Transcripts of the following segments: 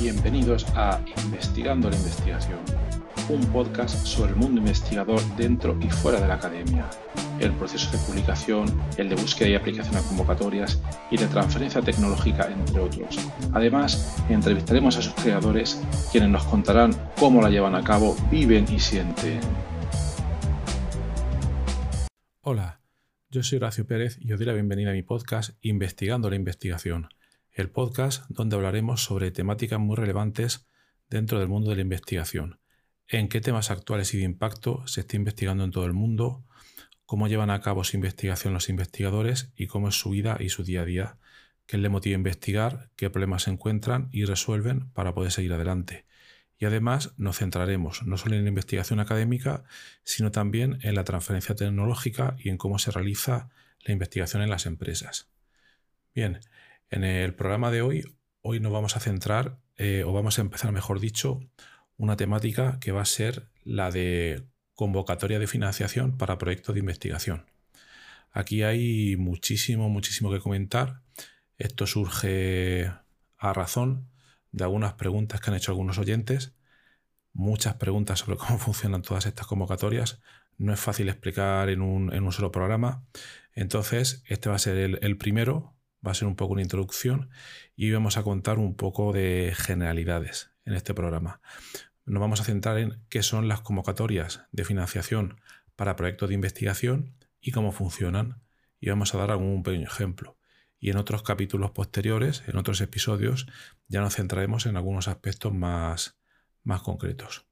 Bienvenidos a Investigando la Investigación, un podcast sobre el mundo investigador dentro y fuera de la academia, el proceso de publicación, el de búsqueda y aplicación a convocatorias y de transferencia tecnológica, entre otros. Además, entrevistaremos a sus creadores, quienes nos contarán cómo la llevan a cabo, viven y sienten. Hola, yo soy Horacio Pérez y os doy la bienvenida a mi podcast Investigando la Investigación el podcast donde hablaremos sobre temáticas muy relevantes dentro del mundo de la investigación, en qué temas actuales y de impacto se está investigando en todo el mundo, cómo llevan a cabo su investigación los investigadores y cómo es su vida y su día a día, qué les motiva a investigar, qué problemas se encuentran y resuelven para poder seguir adelante. Y además nos centraremos no solo en la investigación académica, sino también en la transferencia tecnológica y en cómo se realiza la investigación en las empresas. Bien, en el programa de hoy, hoy nos vamos a centrar, eh, o vamos a empezar, mejor dicho, una temática que va a ser la de convocatoria de financiación para proyectos de investigación. Aquí hay muchísimo, muchísimo que comentar. Esto surge a razón de algunas preguntas que han hecho algunos oyentes, muchas preguntas sobre cómo funcionan todas estas convocatorias. No es fácil explicar en un, solo programa. Entonces, este va a ser el, el primero, va a ser un poco una introducción y vamos a contar un poco de generalidades en este programa. Nos vamos a centrar en qué son las convocatorias de financiación para proyectos de investigación y cómo funcionan. Y vamos a dar algún pequeño ejemplo. Y en otros capítulos posteriores, en otros episodios, ya nos centraremos en algunos aspectos más, más concretos.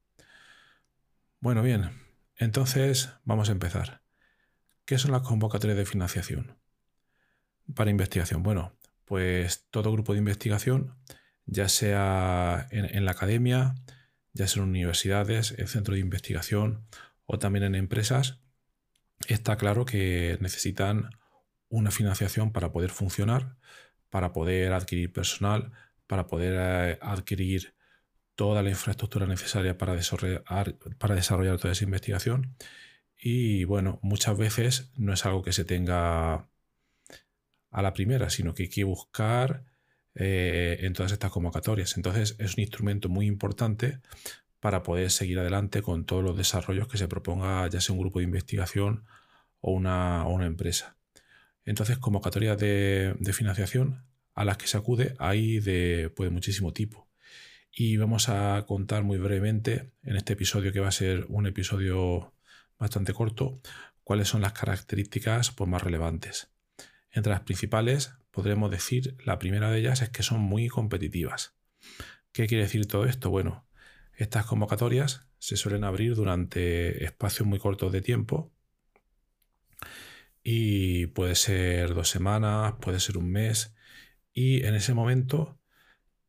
Bueno, bien, entonces vamos a empezar. ¿Qué son las convocatorias de financiación? Para investigación? Bueno, pues todo grupo de investigación, ya sea en, la academia, ya sea en universidades, en centros de investigación o también en empresas, está claro que necesitan una financiación para poder funcionar, para poder adquirir personal, para poder eh, adquirir toda la infraestructura necesaria para desarrollar, para desarrollar toda esa investigación. Y bueno, muchas veces no es algo que se tenga a la primera, sino que hay que buscar eh, en todas estas convocatorias. Entonces es un instrumento muy importante para poder seguir adelante con todos los desarrollos que se proponga ya sea un grupo de investigación o una, empresa. Entonces, convocatorias de, financiación a las que se acude hay de, pues, muchísimo tipo. Y vamos a contar muy brevemente en este episodio, que va a ser un episodio bastante corto, cuáles son las características pues, más relevantes. Entre las principales, podremos decir, la primera de ellas es que son muy competitivas. ¿Qué quiere decir todo esto? Bueno, estas convocatorias se suelen abrir durante espacios muy cortos de tiempo y puede ser dos semanas, puede ser un mes y en ese momento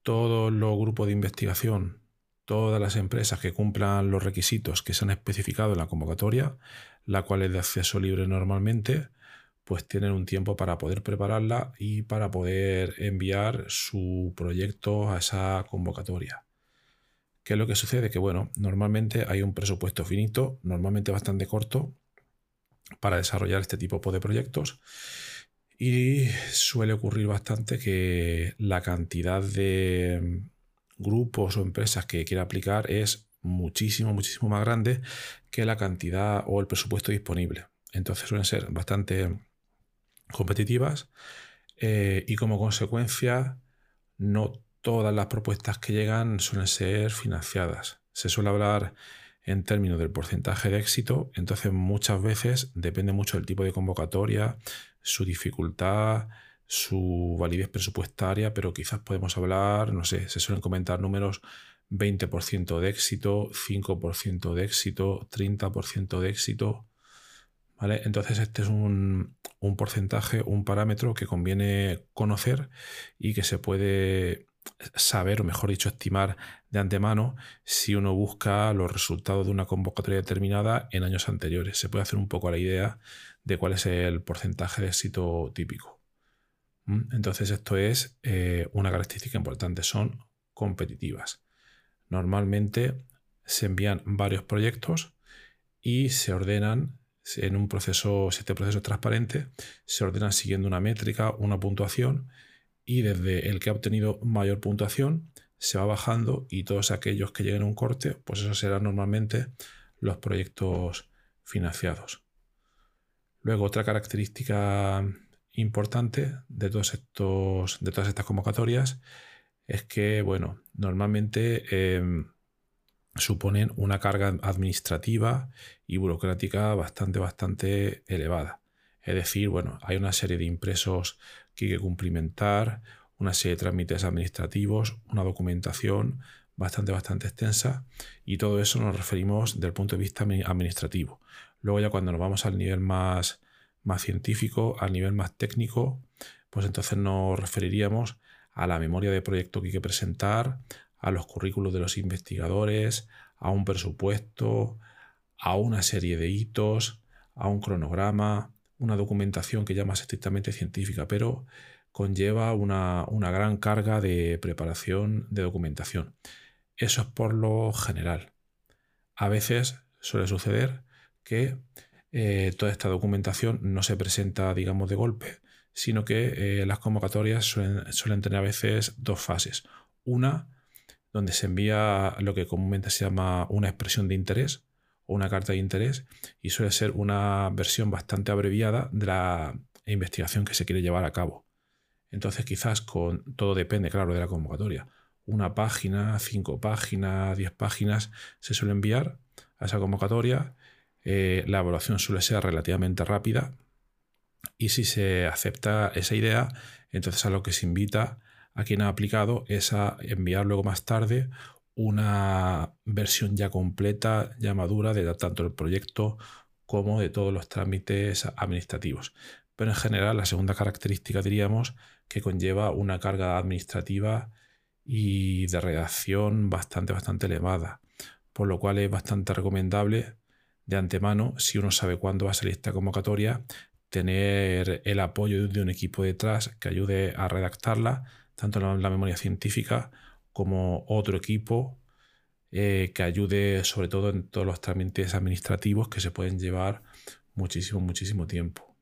todos los grupos de investigación, todas las empresas que cumplan los requisitos que se han especificado en la convocatoria, la cual es de acceso libre normalmente, pues tienen un tiempo para poder prepararla y para poder enviar su proyecto a esa convocatoria. ¿Qué es lo que sucede? Que bueno, normalmente hay un presupuesto finito, normalmente bastante corto, para desarrollar este tipo de proyectos. Y suele ocurrir bastante que la cantidad de grupos o empresas que quiera aplicar es muchísimo, muchísimo más grande que la cantidad o el presupuesto disponible. Entonces suelen ser bastante competitivas eh, y como consecuencia no todas las propuestas que llegan suelen ser financiadas. Se suele hablar en términos del porcentaje de éxito, entonces muchas veces depende mucho del tipo de convocatoria, su dificultad, su validez presupuestaria, pero quizás podemos hablar, no sé, se suelen comentar números 20% de éxito, 5% de éxito, 30% de éxito. Entonces este es un, porcentaje, un parámetro que conviene conocer y que se puede saber, o mejor dicho, estimar de antemano si uno busca los resultados de una convocatoria determinada en años anteriores. Se puede hacer un poco la idea de cuál es el porcentaje de éxito típico. Entonces esto es eh, una característica importante, son competitivas. Normalmente se envían varios proyectos y se ordenan en un proceso, si este proceso es transparente, se ordenan siguiendo una métrica, una puntuación, y desde el que ha obtenido mayor puntuación se va bajando y todos aquellos que lleguen a un corte, pues eso serán normalmente los proyectos financiados. Luego, otra característica importante de, todos estos, de todas estas convocatorias es que, bueno, normalmente em, suponen una carga administrativa y burocrática bastante, bastante elevada. Es decir, bueno, hay una serie de impresos que hay que cumplimentar, una serie de trámites administrativos, una documentación bastante, bastante extensa y todo eso nos referimos del punto de vista administrativo. Luego ya cuando nos vamos al nivel más, más científico, al nivel más técnico, pues entonces nos referiríamos a la memoria de proyecto que hay que presentar, a los currículos de los investigadores, a un presupuesto, a una serie de hitos, a un cronograma, una documentación que ya más estrictamente científica, pero conlleva una, gran carga de preparación de documentación. Eso es por lo general. A veces suele suceder que eh, toda esta documentación no se presenta, digamos, de golpe, sino que eh, las convocatorias suelen, suelen, tener a veces dos fases. Una, donde se envía lo que comúnmente se llama una expresión de interés o una carta de interés, y suele ser una versión bastante abreviada de la investigación que se quiere llevar a cabo. Entonces, quizás con todo depende, claro, de la convocatoria. Una página, cinco páginas, diez páginas se suele enviar a esa convocatoria. Eh, la evaluación suele ser relativamente rápida. Y si se acepta esa idea, entonces a lo que se invita a quien ha aplicado es a enviar luego más tarde una versión ya completa, ya madura de tanto el proyecto como de todos los trámites administrativos. Pero en general la segunda característica diríamos que conlleva una carga administrativa y de redacción bastante, bastante elevada, por lo cual es bastante recomendable de antemano, si uno sabe cuándo va a salir esta convocatoria, tener el apoyo de un equipo detrás que ayude a redactarla, tanto la memoria científica como otro equipo eh, que ayude sobre todo en todos los trámites administrativos que se pueden llevar muchísimo, muchísimo tiempo.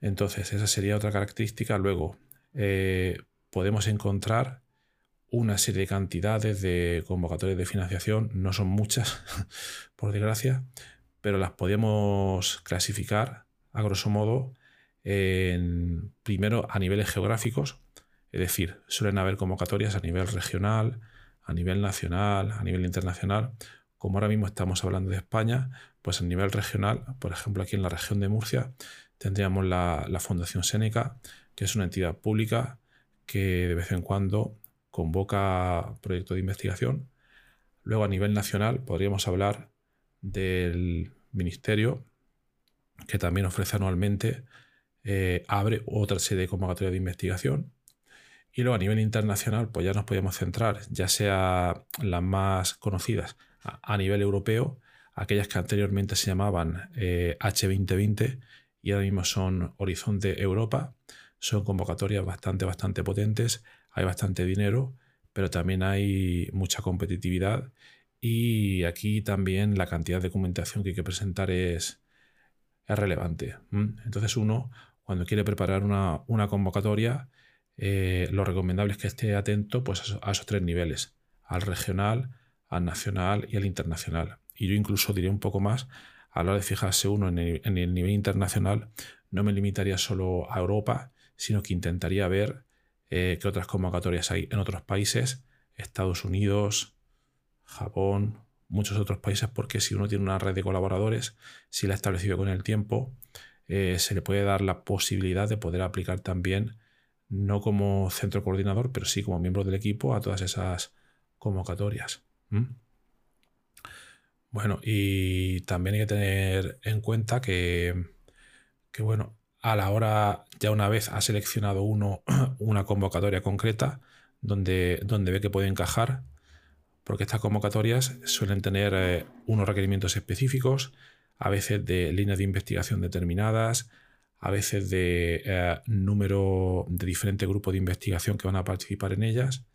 Entonces, esa sería otra característica. Luego, eh, podemos encontrar una serie de cantidades de convocatorias de financiación, no son muchas, por desgracia, pero las podemos clasificar a grosso modo primero a niveles geográficos, es decir, suelen haber convocatorias a nivel regional, a nivel nacional, a nivel internacional. Como ahora mismo estamos hablando de España, pues a nivel regional, por ejemplo aquí en la región de Murcia, tendríamos la, Fundación Seneca, que es una entidad pública que de vez en cuando convoca proyectos de investigación. Luego a nivel nacional podríamos hablar del Ministerio, que también ofrece anualmente, eh, abre otra serie de convocatorias de investigación. Y luego a nivel internacional, pues ya nos podríamos centrar, ya sea las más conocidas a, nivel europeo, aquellas que anteriormente se llamaban H2020 eh, y ahora mismo son Horizonte Europa. Son convocatorias bastante, bastante potentes, hay bastante dinero, pero también hay mucha competitividad y aquí también la cantidad de documentación que hay que presentar es, es relevante. Entonces uno, cuando quiere preparar una, convocatoria, eh, lo recomendable es que esté atento pues, a esos tres niveles, al regional, al nacional y al internacional. Y yo incluso diré un poco más a la hora de fijarse uno en el, nivel internacional, no me limitaría solo a Europa, sino que intentaría ver eh, qué otras convocatorias hay en otros países, Estados Unidos, Japón, muchos otros países, porque si uno tiene una red de colaboradores, si la ha establecido con el tiempo, eh, se le puede dar la posibilidad de poder aplicar también, no como centro coordinador, pero sí como miembro del equipo a todas esas convocatorias. Bueno, y también hay que tener en cuenta que, bueno, a la hora, ya una vez ha seleccionado uno una convocatoria concreta donde, donde ve que puede encajar, porque estas convocatorias suelen tener eh, unos requerimientos específicos, a veces de líneas de investigación determinadas, a veces de eh, número de diferentes grupos de investigación que van a participar en ellas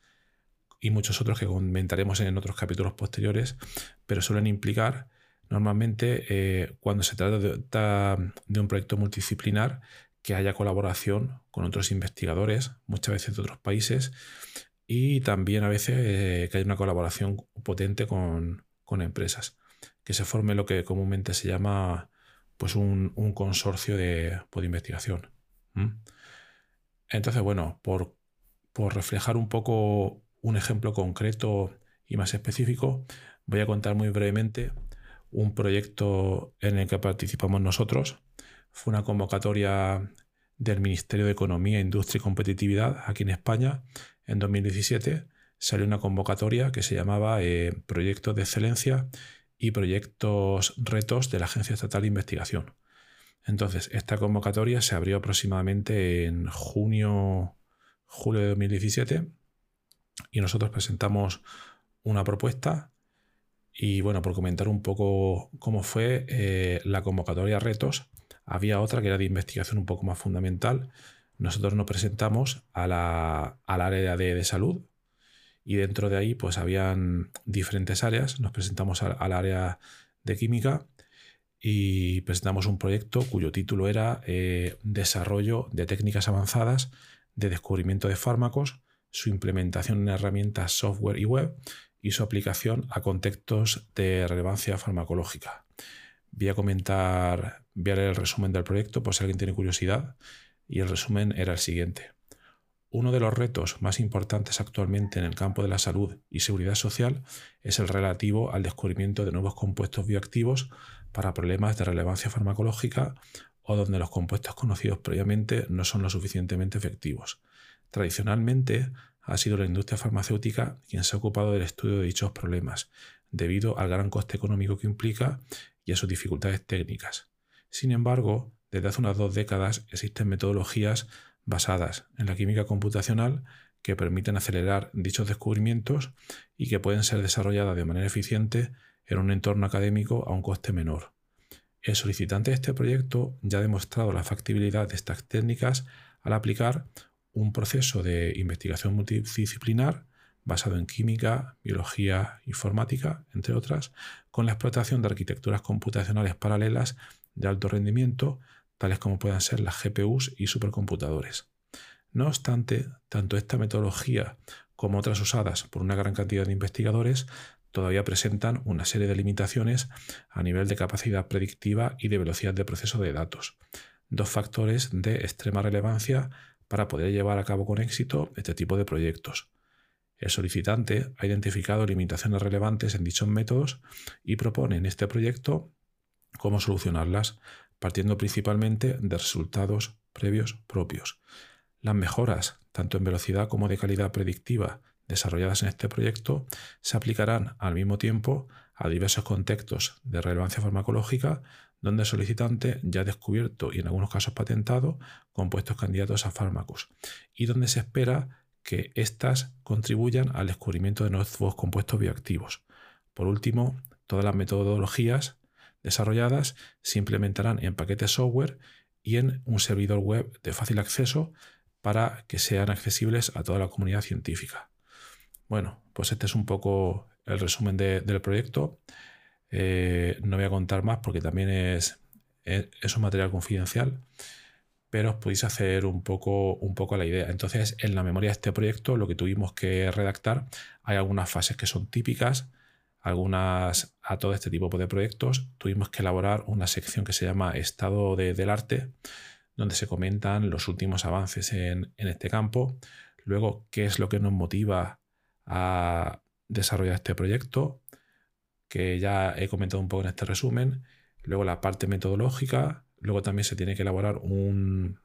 y muchos otros que comentaremos en otros capítulos posteriores, pero suelen implicar normalmente eh, cuando se trata de, un proyecto multidisciplinar que haya colaboración con otros investigadores, muchas veces de otros países, y también a veces eh, que hay una colaboración potente con, empresas, que se forme lo que comúnmente se llama pues un, consorcio de, pues, investigación. Entonces, bueno, por, por reflejar un poco un ejemplo concreto y más específico, voy a contar muy brevemente un proyecto en el que participamos nosotros. Fue una convocatoria del Ministerio de Economía, Industria y Competitividad aquí en España en 2017. Salió una convocatoria que se llamaba eh, Proyectos de Excelencia y Proyectos Retos de la Agencia Estatal de Investigación. Entonces, esta convocatoria se abrió aproximadamente en junio, julio de 2017 y nosotros presentamos una propuesta y bueno, por comentar un poco cómo fue eh, la convocatoria retos, había otra que era de investigación un poco más fundamental. Nosotros nos presentamos a la, al área de, salud y dentro de ahí pues habían diferentes áreas. Nos presentamos al, área de química y presentamos un proyecto cuyo título era eh, Desarrollo de técnicas avanzadas de descubrimiento de fármacos, su implementación en herramientas software y web y su aplicación a contextos de relevancia farmacológica. Voy a comentar, voy a leer el resumen del proyecto por si alguien tiene curiosidad y el resumen era el siguiente. Uno de los retos más importantes actualmente en el campo de la salud y seguridad social es el relativo al descubrimiento de nuevos compuestos bioactivos para problemas de relevancia farmacológica o donde los compuestos conocidos previamente no son lo suficientemente efectivos. Tradicionalmente, ha sido la industria farmacéutica quien se ha ocupado del estudio de dichos problemas, debido al gran coste económico que implica y a sus dificultades técnicas. Sin embargo, desde hace unas dos décadas existen metodologías basadas en la química computacional que permiten acelerar dichos descubrimientos y que pueden ser desarrolladas de manera eficiente en un entorno académico a un coste menor. El solicitante de este proyecto ya ha demostrado la factibilidad de estas técnicas al aplicar un proceso de investigación multidisciplinar basado en química, biología, informática, entre otras, con la explotación de arquitecturas computacionales paralelas de alto rendimiento, tales como puedan ser las GPUs y supercomputadores. No obstante, tanto esta metodología como otras usadas por una gran cantidad de investigadores todavía presentan una serie de limitaciones a nivel de capacidad predictiva y de velocidad de proceso de datos, dos factores de extrema relevancia para poder llevar a cabo con éxito este tipo de proyectos. El solicitante ha identificado limitaciones relevantes en dichos métodos y propone en este proyecto cómo solucionarlas, partiendo principalmente de resultados previos propios. Las mejoras, tanto en velocidad como de calidad predictiva, desarrolladas en este proyecto, se aplicarán al mismo tiempo a diversos contextos de relevancia farmacológica donde el solicitante ya ha descubierto y en algunos casos patentado compuestos candidatos a fármacos y donde se espera que éstas contribuyan al descubrimiento de nuevos compuestos bioactivos. Por último, todas las metodologías desarrolladas se implementarán en paquetes software y en un servidor web de fácil acceso para que sean accesibles a toda la comunidad científica. Bueno, pues este es un poco el resumen del proyecto. Eh, no voy a contar más porque también es, es, un material confidencial, pero os podéis hacer un poco, un poco la idea. Entonces, en la memoria de este proyecto, lo que tuvimos que redactar, hay algunas fases que son típicas, algunas a todo este tipo de proyectos. Tuvimos que elaborar una sección que se llama Estado del Arte, donde se comentan los últimos avances en, este campo. Luego, qué es lo que nos motiva a desarrollar este proyecto, que ya he comentado un poco en este resumen. Luego la parte metodológica. Luego también se tiene que elaborar un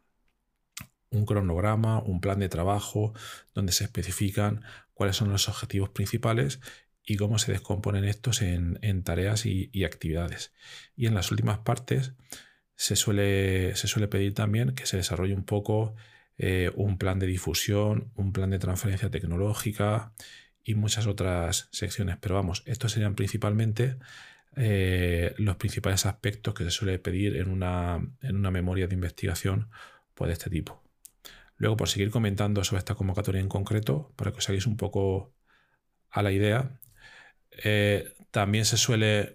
cronograma, un plan de trabajo donde se especifican cuáles son los objetivos principales y cómo se descomponen estos en, tareas y, actividades. Y en las últimas partes se suele, se suele pedir también que se desarrolle un poco eh, un plan de difusión, un plan de transferencia tecnológica y muchas otras secciones. Pero vamos, estos serían principalmente eh, los principales aspectos que se suele pedir en una, en una memoria de investigación pues, de este tipo. Luego, por seguir comentando sobre esta convocatoria en concreto, para que os hagáis un poco a la idea, eh, también se suele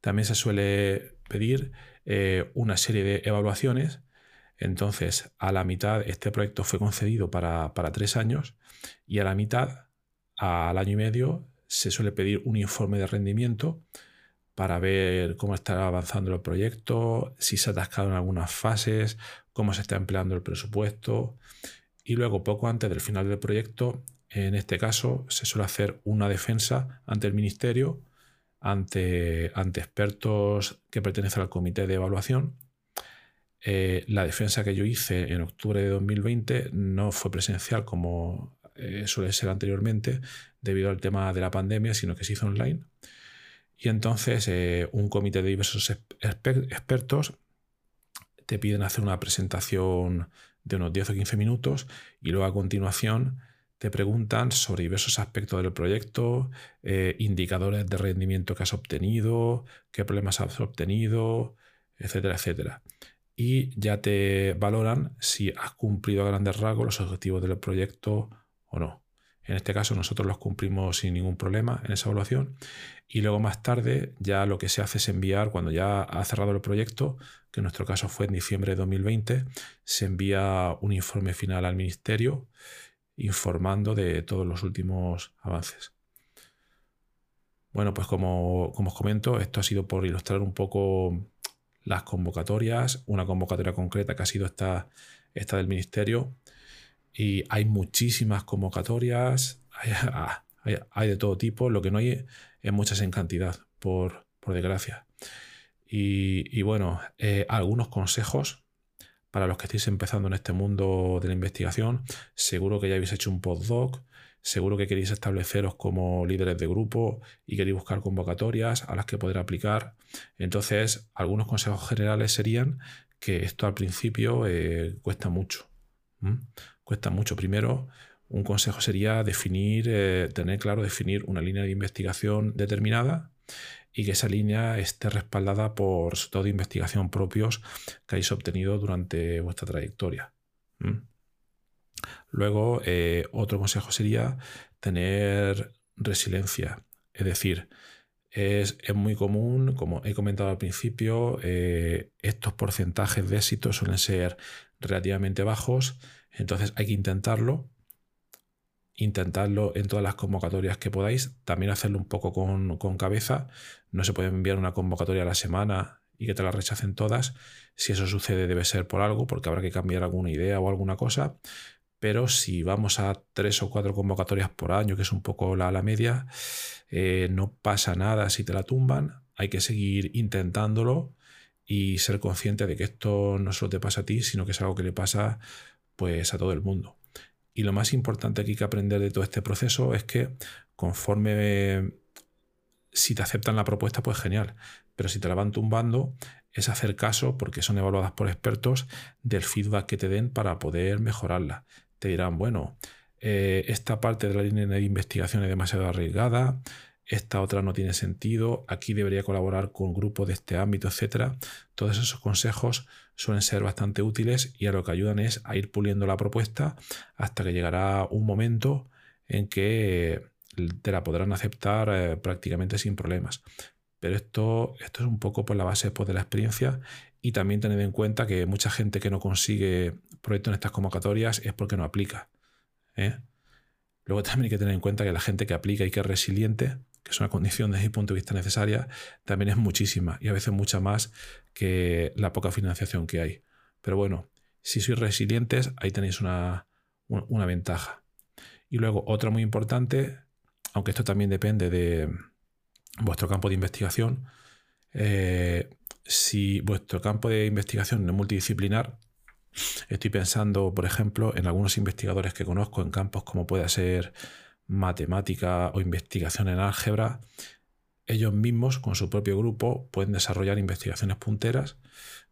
también se suele pedir eh, una serie de evaluaciones Entonces, a la mitad, este proyecto fue concedido para, tres años y a la mitad, al año y medio, se suele pedir un informe de rendimiento para ver cómo está avanzando el proyecto, si se ha atascado en algunas fases, cómo se está empleando el presupuesto. Y luego, poco antes del final del proyecto, en este caso, se suele hacer una defensa ante el ministerio, ante, expertos que pertenecen al comité de evaluación eh, la defensa que yo hice en octubre de 2020 no fue presencial como eh, suele ser anteriormente debido al tema de la pandemia, sino que se hizo online. Y entonces eh, un comité de diversos expertos te piden hacer una presentación de unos 10 o 15 minutos y luego a continuación te preguntan sobre diversos aspectos del proyecto, indicadores de rendimiento que has obtenido, qué problemas has obtenido, etcétera, etcétera y ya te valoran si has cumplido a grandes rasgos los objetivos del proyecto o no. En este caso nosotros los cumplimos sin ningún problema en esa evaluación y luego más tarde ya lo que se hace es enviar, cuando ya ha cerrado el proyecto, que en nuestro caso fue en diciembre de 2020, se envía un informe final al ministerio informando de todos los últimos avances. Bueno, pues como, como os comento, esto ha sido por ilustrar un poco las convocatorias, una convocatoria concreta que ha sido esta, esta del ministerio. Y hay muchísimas convocatorias, hay, de todo tipo, lo que no hay es muchas en cantidad, por, desgracia. Y, bueno, eh, algunos consejos para los que estéis empezando en este mundo de la investigación. Seguro que ya habéis hecho un postdoc, seguro que queréis estableceros como líderes de grupo y queréis buscar convocatorias a las que poder aplicar. Entonces, algunos consejos generales serían que esto al principio eh, cuesta mucho. Cuesta mucho. Primero, un consejo sería definir, eh, tener claro, definir una línea de investigación determinada y que esa línea esté respaldada por todo de investigación propios que hayáis obtenido durante vuestra trayectoria. Luego, eh, otro consejo sería tener resiliencia, es decir, es, muy común, como he comentado al principio, eh, estos porcentajes de éxito suelen ser relativamente bajos, entonces hay que intentarlo, intentarlo en todas las convocatorias que podáis, también hacerlo un poco con, cabeza, no se puede enviar una convocatoria a la semana y que te la rechacen todas, si eso sucede debe ser por algo, porque habrá que cambiar alguna idea o alguna cosa, pero si vamos a tres o cuatro convocatorias por año, que es un poco la, la media, eh, no pasa nada si te la tumban, hay que seguir intentándolo y ser consciente de que esto no solo te pasa a ti, sino que es algo que le pasa pues a todo el mundo. Y lo más importante hay que aprender de todo este proceso es que conforme si te aceptan la propuesta, pues genial. Pero si te la van tumbando, es hacer caso, porque son evaluadas por expertos, del feedback que te den para poder mejorarla te dirán, bueno, eh, esta parte de la línea de investigación es demasiado arriesgada, esta otra no tiene sentido, aquí debería colaborar con grupos de este ámbito, etcétera. Todos esos consejos suelen ser bastante útiles y a lo que ayudan es a ir puliendo la propuesta hasta que llegará un momento en que te la podrán aceptar eh, prácticamente sin problemas. Pero esto, esto es un poco por la base pues, de la experiencia y también tened en cuenta que mucha gente que no consigue proyectos en estas convocatorias es porque no aplica. ¿eh? Luego también hay que tener en cuenta que la gente que aplica y que es resiliente, que es una condición desde mi punto de vista necesaria, también es muchísima y a veces mucha más que la poca financiación que hay. Pero bueno, si sois resilientes, ahí tenéis una, una ventaja. Y luego, otra muy importante, aunque esto también depende de vuestro campo de investigación, eh, si vuestro campo de investigación es multidisciplinar, estoy pensando, por ejemplo, en algunos investigadores que conozco en campos como puede ser matemática o investigación en álgebra, ellos mismos con su propio grupo pueden desarrollar investigaciones punteras,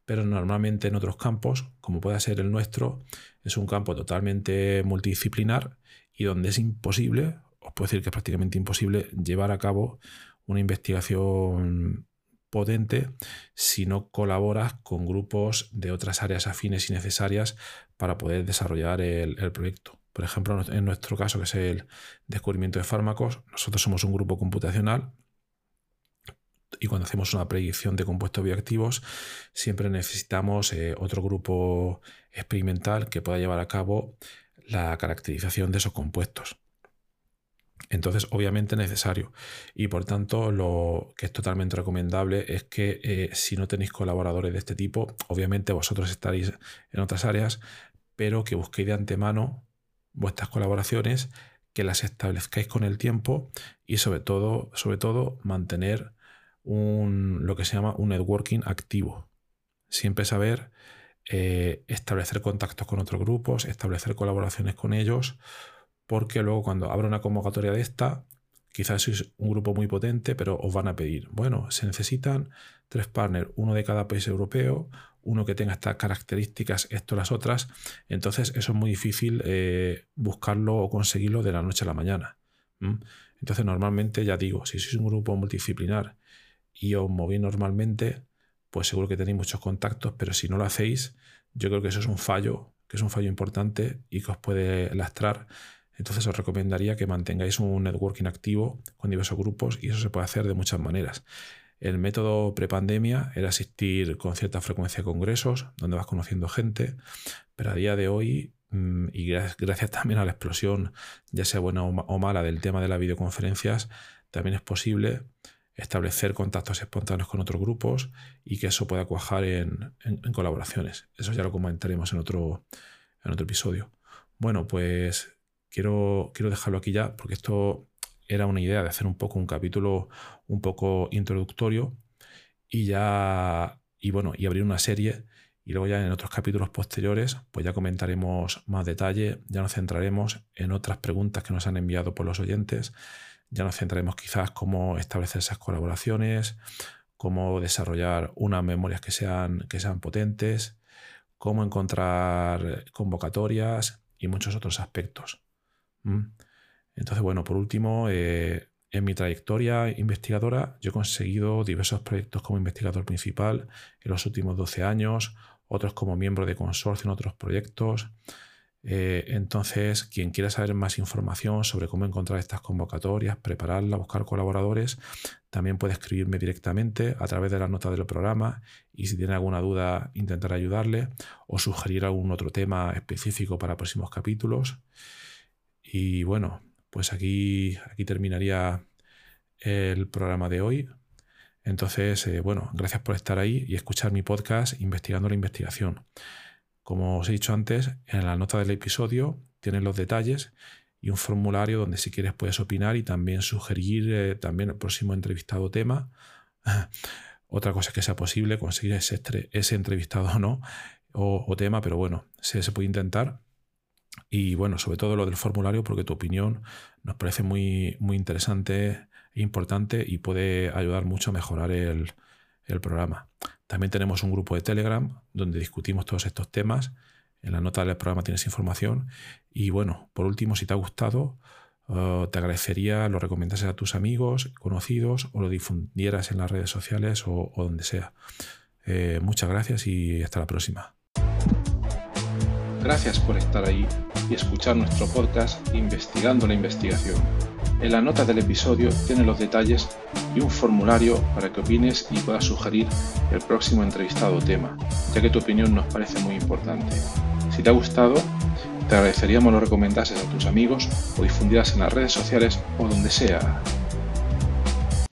pero normalmente en otros campos, como puede ser el nuestro, es un campo totalmente multidisciplinar y donde es imposible, os puedo decir que es prácticamente imposible, llevar a cabo una investigación potente si no colaboras con grupos de otras áreas afines y necesarias para poder desarrollar el, proyecto. Por ejemplo, en nuestro caso, que es el descubrimiento de fármacos, nosotros somos un grupo computacional, y cuando hacemos una predicción de compuestos bioactivos, siempre necesitamos eh, otro grupo experimental que pueda llevar a cabo la caracterización de esos compuestos. Entonces, obviamente es necesario. Y por tanto, lo que es totalmente recomendable es que eh, si no tenéis colaboradores de este tipo, obviamente vosotros estaréis en otras áreas, pero que busquéis de antemano vuestras colaboraciones, que las establezcáis con el tiempo y sobre todo, sobre todo mantener un, lo que se llama un networking activo. Siempre saber eh, establecer contactos con otros grupos, establecer colaboraciones con ellos, porque luego cuando abra una convocatoria de esta, quizás sois un grupo muy potente, pero os van a pedir, bueno, se necesitan tres partners, uno de cada país europeo, uno que tenga estas características, esto, las otras. Entonces eso es muy difícil eh, buscarlo o conseguirlo de la noche a la mañana. Entonces normalmente, ya digo, si sois un grupo multidisciplinar y os movéis normalmente, pues seguro que tenéis muchos contactos, pero si no lo hacéis, yo creo que eso es un fallo, que es un fallo importante y que os puede lastrar. Entonces os recomendaría que mantengáis un networking activo con diversos grupos y eso se puede hacer de muchas maneras. El método prepandemia era asistir con cierta frecuencia a congresos, donde vas conociendo gente, pero a día de hoy, mm, y gracias también a la explosión, ya sea buena o mala, del tema de las videoconferencias, también es posible establecer contactos espontáneos con otros grupos y que eso pueda cuajar en, colaboraciones. Eso ya lo comentaremos en otro, episodio. Bueno, pues quiero, quiero dejarlo aquí ya porque esto era una idea de hacer un poco un capítulo un poco introductorio y ya, y bueno, y abrir una serie y luego ya en otros capítulos posteriores pues ya comentaremos más detalle, ya nos centraremos en otras preguntas que nos han enviado por los oyentes, ya nos centraremos quizás cómo establecer esas colaboraciones, cómo desarrollar unas memorias que sean, que sean potentes, cómo encontrar convocatorias y muchos otros aspectos. Entonces, bueno, por último, eh, en mi trayectoria investigadora yo he conseguido diversos proyectos como investigador principal en los últimos 12 años, otros como miembro de consorcio en otros proyectos. Eh, entonces, quien quiera saber más información sobre cómo encontrar estas convocatorias, prepararlas, buscar colaboradores, también puede escribirme directamente a través de la nota del programa y si tiene alguna duda intentar ayudarle o sugerir algún otro tema específico para próximos capítulos. Y bueno, pues aquí, aquí terminaría el programa de hoy. Entonces, eh, bueno, gracias por estar ahí y escuchar mi podcast Investigando la Investigación. Como os he dicho antes, en la nota del episodio tienes los detalles y un formulario donde si quieres puedes opinar y también sugerir eh, también el próximo entrevistado tema. Otra cosa que sea posible conseguir ese, ese entrevistado o no, o, tema, pero bueno, se puede intentar. Y bueno, sobre todo lo del formulario, porque tu opinión nos parece muy, muy interesante e importante y puede ayudar mucho a mejorar el, programa. También tenemos un grupo de Telegram donde discutimos todos estos temas. En la nota del programa tienes información. Y bueno, por último, si te ha gustado, eh, te agradecería lo recomendases a tus amigos, conocidos o lo difundieras en las redes sociales o, donde sea. Eh, muchas gracias y hasta la próxima. Gracias por estar ahí y escuchar nuestro podcast Investigando la Investigación. En la nota del episodio tiene los detalles y un formulario para que opines y puedas sugerir el próximo entrevistado o tema, ya que tu opinión nos parece muy importante. Si te ha gustado, te agradeceríamos lo recomendases a tus amigos o difundieras en las redes sociales o donde sea.